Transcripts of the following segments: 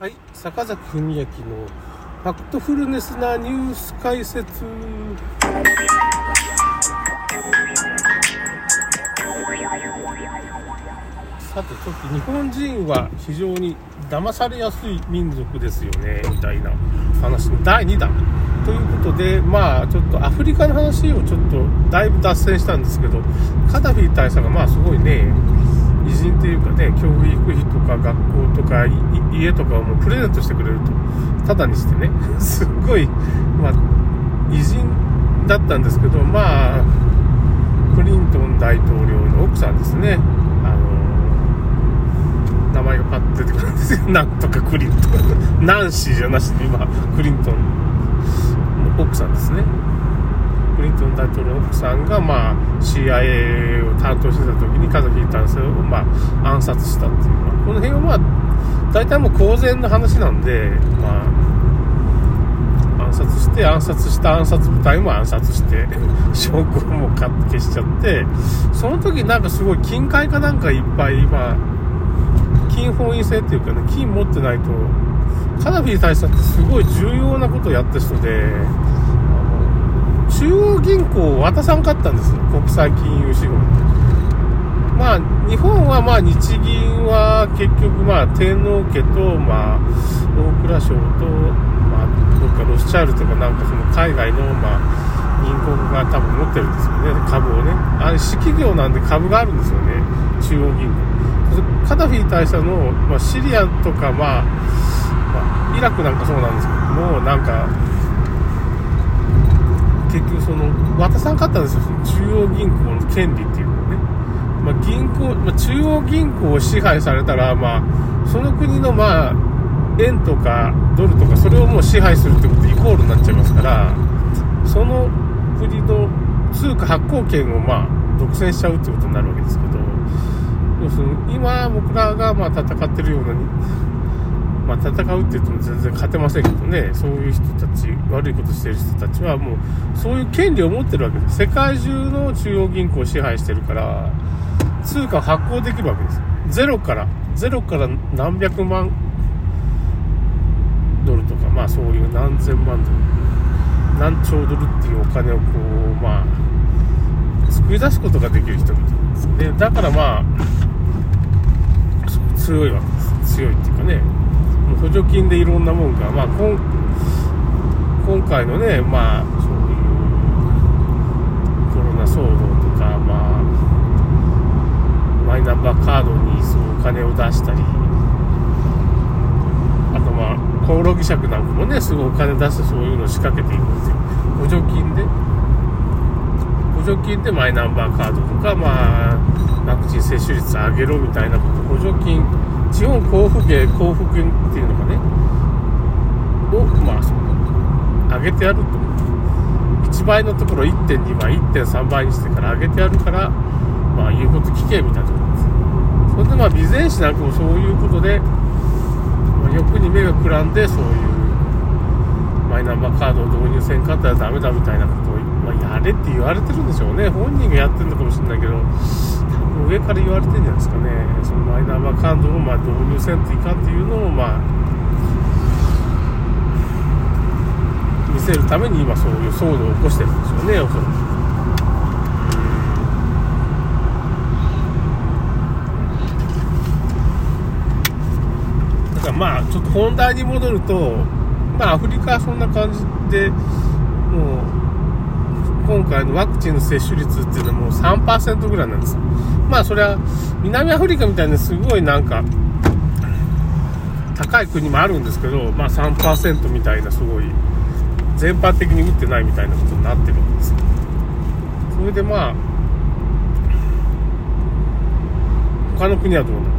はい、坂崎文明のファクトフルネスなニュース解説。さて、ちょっと日本人は非常に騙されやすい民族ですよね、みたいな話の第2弾。ということで、まあ、ちょっとアフリカの話をちょっとだいぶ脱線したんですけど、カダフィ大佐がまあすごいね、偉人というかね、教育費とか学校とか家とかをもうプレゼントしてくれると、ただにしてね、すっごい、まあ、偉人だったんですけど、まあ、クリントン大統領の奥さんですね、あの名前がパッと出てくるんですよ。なんとかクリントン。ナンシーじゃなしに今、クリントンの奥さんですね。リントン大統領の奥さんが、まあ、CIA を担当してた時にカザフィ男性を、まあ、暗殺したっていう、この辺はまあ、大体もう公然の話なんで、まあ、暗殺して、暗殺した暗殺部隊も暗殺して、証拠も消しちゃって、その時なんかすごい金塊かなんかいっぱい、まあ、金本位制っていうかね、金持ってないと、カダフィ大佐ってすごい重要なことをやった人で、中央銀行を渡さんかったんです、国際金融資本まあ、日本はまあ日銀は結局まあ天皇家とまあ大蔵省とまあどっかロスチャールとかなんかその海外のまあ銀行が多分持ってるんですよね、株をね。あれ、私企業なんで株があるんですよね、中央銀行。カダフィ大佐の、まあ、シリアとか、まあ、イラクなんかそうなんですけども、なんか、結局その、渡さんかったんですよ、中央銀行の権利っていうのをね。まあ、銀行、まあ、中央銀行を支配されたら、まあ、その国の、まあ、円とかドルとか、それをもう支配するってことイコールになっちゃいますから、その国の通貨発行権を、まあ、独占しちゃうってことになるわけですけど、要するに今、僕らが、まあ、戦ってるような、まあ、戦うって言っても全然勝てませんけどね、そういう人たち、悪いことしてる人たちはもう、そういう権利を持ってるわけです。世界中の中央銀行を支配してるから、通貨発行できるわけです。ゼロから、ゼロから何百万ドルとか、まあそういう何千万ドル、何兆ドルっていうお金をこう、まあ、作り出すことができる人々ですね。だからまあ、強いわけです。強いっていうかね。補助金でいろんなもんが、まあ、今今回のね、まあ、そういうコロナ騒動とか、まあ、マイナンバーカードにそうお金を出したり、あとまあ、コオロギ尺なんかもね、すごいお金出してそういうのを仕掛けていくんですよ。補助金で。補助金でマイナンバーカードとか、まあ、ワクチン接種率上げろみたいなこと、補助金、地方交付税、交付金っていうのがね、を、まあ、上げてやると。1倍のところ1.2倍、1.3倍にしてから上げてやるから、まあ、言うこと聞けみたいなところです。それでまあ、備前市なんかもそういうことで、まあ、欲に目がくらんで、そういう、マイナンバーカードを導入せんかったらダメだみたいなことを、まあ、やれって言われてるんでしょうね。本人がやってるのかもしれないけど、上から言われてんじゃないですかね。そのマイナンバーカードをまあ導入せんといかんっていうのを、まあ、見せるために今そういう騒動を起こしてるんでしょうね、おそらく。だからまあ、ちょっと本題に戻ると、まあ、アフリカはそんな感じで、もう、今回のワクチンの接種率っていうのはもう3%ぐらいなんです。まあそれは南アフリカみたいなすごいなんか高い国もあるんですけど、まあ3%みたいなすごい全般的に打ってないみたいなことになってるわけです。それでまあ他の国はどうなの？か。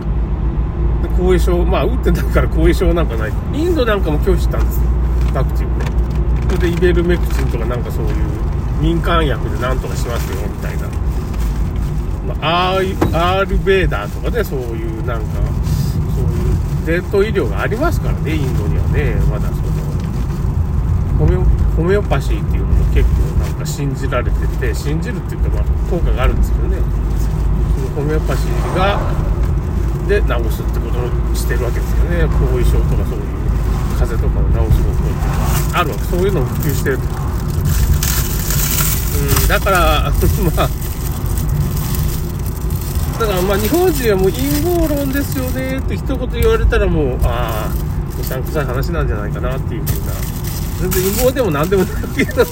で後遺症、まあ打ってないから後遺症なんかない。インドなんかも拒否したんですよ。ワクチンを。それでイベルメクチンとかなんかそういう民間薬でなんとかしますよみたいな、アールベーダーとかねそういうなんかそういう伝統医療がありますからねインドにはねまだそのホメホメオパシーっていうのも結構なんか信じられてて信じるっていうかまあ効果があるんですけどね。そのホメオパシーがで治すってことをしてるわけですよね。後遺症とかそういう風邪とかを治す方法とかあるわけ。そういうのを普及してると。うんだから まあだからまあ日本人はもう陰謀論ですよねって一言言われたらもうああうさんくさい話なんじゃないかなっていうふうな。全然陰謀でも何でもないけども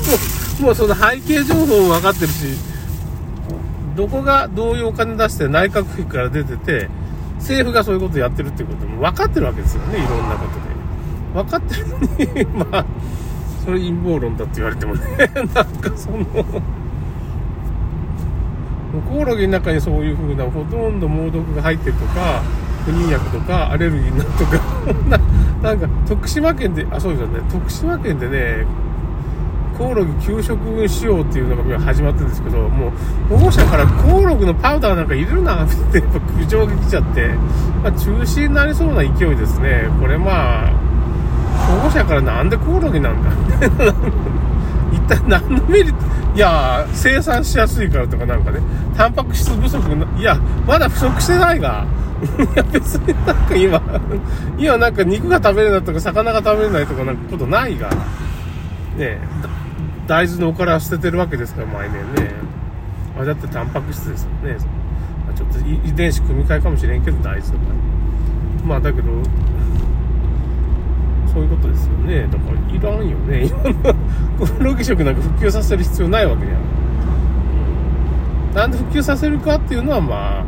もうその背景情報も分かってるしどこがどういうお金出して内閣府から出てて政府がそういうことやってるっていうことも分かってるわけですよねいろんなことで。分かってるのに まあそれ陰謀論だって言われてもね なんかそのコオロギの中にそういう風なほとんど猛毒が入ってるとか不妊薬とかアレルギーなるとか ななんか徳島県であそうですよね。徳島県でねコオロギ給食しようっていうのが始まってるんですけどもう保護者からコオロギのパウダーなんか入れるなってやっぱ苦情が来ちゃって、まあ、中止になりそうな勢いですね。これまあ保護者からなんでコオロギなんだ一 体何のメリットいや生産しやすいからとかなんかね。タンパク質不足いやまだ不足してないが。いや別になんか今今なんか肉が食べれないとか魚が食べれないとかなんかことないが。ね大豆のおから捨ててるわけですから毎年ね。あれだってタンパク質です。よねちょっと遺伝子組み換えかもしれんけど大豆とかまあだけどそういうことですよね。だからいらんよね。今のコオロギ食なんか復旧させる必要ないわけじゃん、なんで復旧させるかっていうのはまあ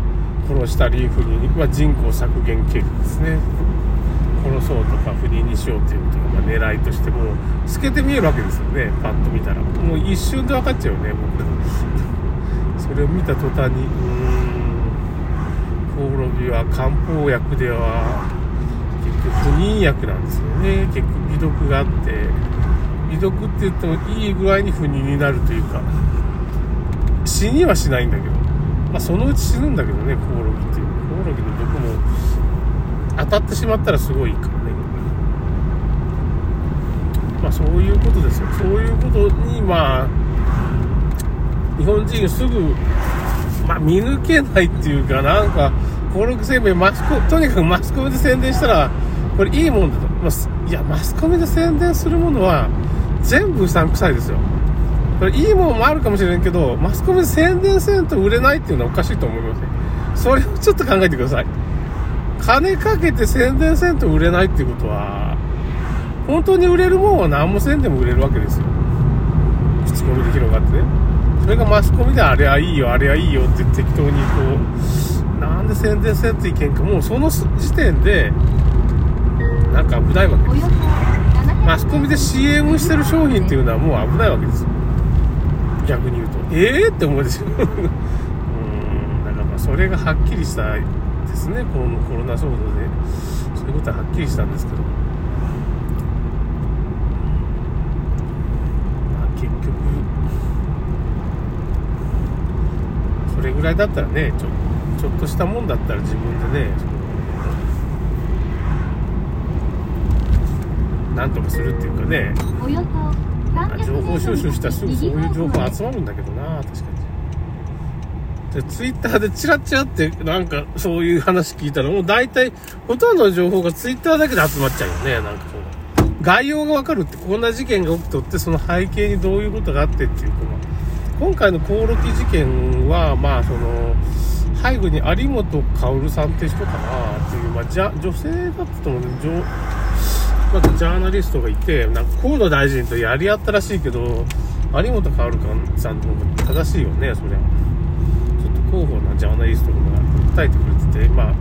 殺したり不妊、まあ、人口削減計画ですね。殺そうとか不妊にしようっていうことが、まあ、狙いとしても透けて見えるわけですよね。パッと見たら。もう一瞬で分かっちゃうよね僕。それを見た途端にうーん。コオロギは漢方薬では不妊薬なんですよね。結局微毒があって。微毒って言ってもいい具合に不妊になるというか。死にはしないんだけど、まあ、そのうち死ぬんだけどねコオロギっていう。コオロギの毒も当たってしまったらすごいからね。まあそういうことですよ。そういうことにまあ日本人がすぐ、まあ、見抜けないっていうかなんか登録生命マスコとにかくマスコミで宣伝したらこれいいもんだと、まあ、いやマスコミで宣伝するものは全部うさんくさいですよ。これいいもんもあるかもしれんけどマスコミで宣伝せんと売れないっていうのはおかしいと思いますねそれをちょっと考えてください。金かけて宣伝せんと売れないっていうことは本当に売れるもんは何もせんでも売れるわけですよ。口コミで広がってね。それがマスコミであれはいいよあれはいいよって適当にこうなんで宣伝せんといけんか。もうその時点でなんか危ないわけです。マスコミで CM してる商品っていうのはもう危ないわけです。よ逆に言うと。ええー、って思うでしょ。うん。だからまあそれがはっきりしたですね。このコロナ騒動で。そういうことははっきりしたんですけど。まあ結局。それぐらいだったらねちょちょっとしたもんだったら自分でねなんとかするっていうかね。情報収集したらすぐそういう情報集まるんだけどな確かに。でツイッターでチラチラってなんかそういう話聞いたらもう大体ほとんどの情報がツイッターだけで集まっちゃうよね。なんかそう概要がわかるってこんな事件が起きとってその背景にどういうことがあってっていうか、今回のコオロギ事件はまあその背後に有本薫さんって人かなっていう、まあ、じゃ女性だったと思うんでまずジャーナリストがいて、なんか河野大臣とやり合ったらしいけど、有本薫さんの方が正しいよね、そりゃ。ちょっと広報なジャーナリストが訴えてくれてて、まあ、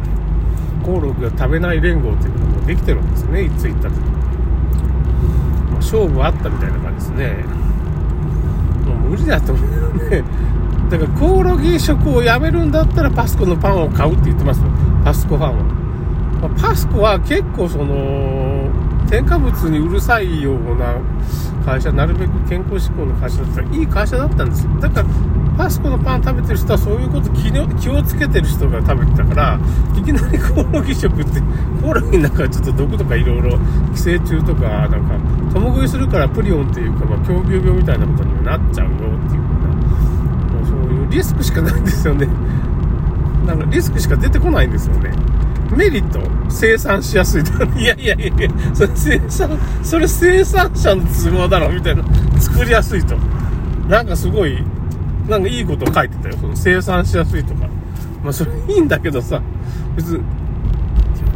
コオロギが食べない連合っていうのもできてるんですね、ツイッターで。まあ、勝負あったみたいな感じですね。もう無理だと思うよね。だからコオロギ食をやめるんだったらパスコのパンを買うって言ってますよ。パスコファンは。まあ、パスコは結構その、添加物にうるさいような会社、なるべく健康志向の会社だったらいい会社だったんですよ。だから、パスコのパン食べてる人はそういうこと気気をつけてる人が食べてたから、いきなりコオロギ食って、コオロギの中はちょっと毒とかいろいろ寄生虫とか、なんか、共食いするからプリオンっていうか、まあ、狂牛病みたいなことになっちゃうよっていうもうそういうリスクしかないんですよね。なんかリスクしか出てこないんですよね。メリット生産しやすい。いやいやいやいや、それ生産、それ生産者の都合だろ、みたいな。作りやすいと。なんかすごい、なんかいいこと書いてたよ。その生産しやすいとか。まあそれいいんだけどさ、別に、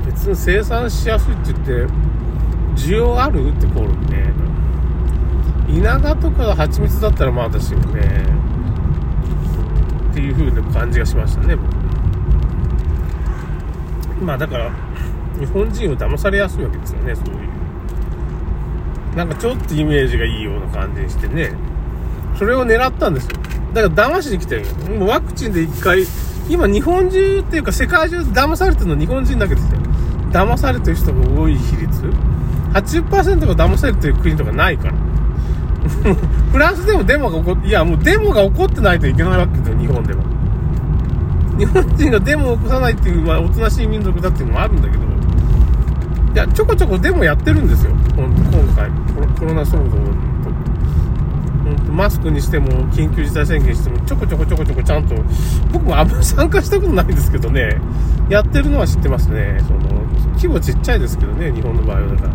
別に生産しやすいって言って、需要あるってコールね。稲賀とかが蜂蜜だったらまあ私もね、っていう風な感じがしましたね、僕。まあだから、日本人を騙されやすいわけですよね、そういう。なんかちょっとイメージがいいような感じにしてね。それを狙ったんですよ。だから騙しに来てる。もうワクチンで一回、今日本中っていうか世界中騙されてるの日本人だけですよ。騙されてる人が多い比率。80%が騙されてる国とかないから。フランスでもデモが起こって、いやもうデモが起こってないといけないわけですよ、日本でも。日本人がデモを起こさないっていう、まあ、おとなしい民族だっていうのもあるんだけど、いや、ちょこちょこデモやってるんですよ。今回、コロナ騒動と。マスクにしても、緊急事態宣言しても、ちょこちょこちょこちょこちゃんと、僕もあんまり参加したことないんですけどね、やってるのは知ってますね。その、規模ちっちゃいですけどね、日本の場合はだから。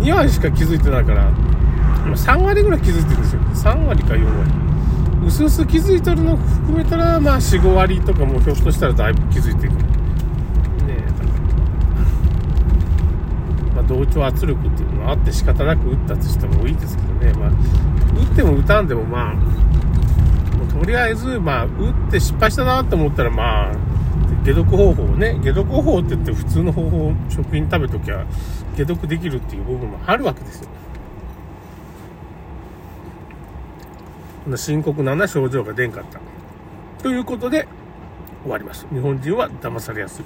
2割しか気づいてないから、3割ぐらい気づいてるんですよ。3割か4割。うすうす気づいてるの含めたら、まあ4、5割とかもひょっとしたらだいぶ気づいていく。ねまあ同調圧力っていうのはあって仕方なく打ったとしてもいいですけどね。まあ、打っても打たんでもまあ、もうとりあえず、まあ、打って失敗したなと思ったら、まあ、解毒方法ね、解毒方法って言って普通の方法、食品食べときゃ解毒できるっていう部分もあるわけですよ。深刻なな症状が出んかった。ということで、終わります。日本人は騙されやすい。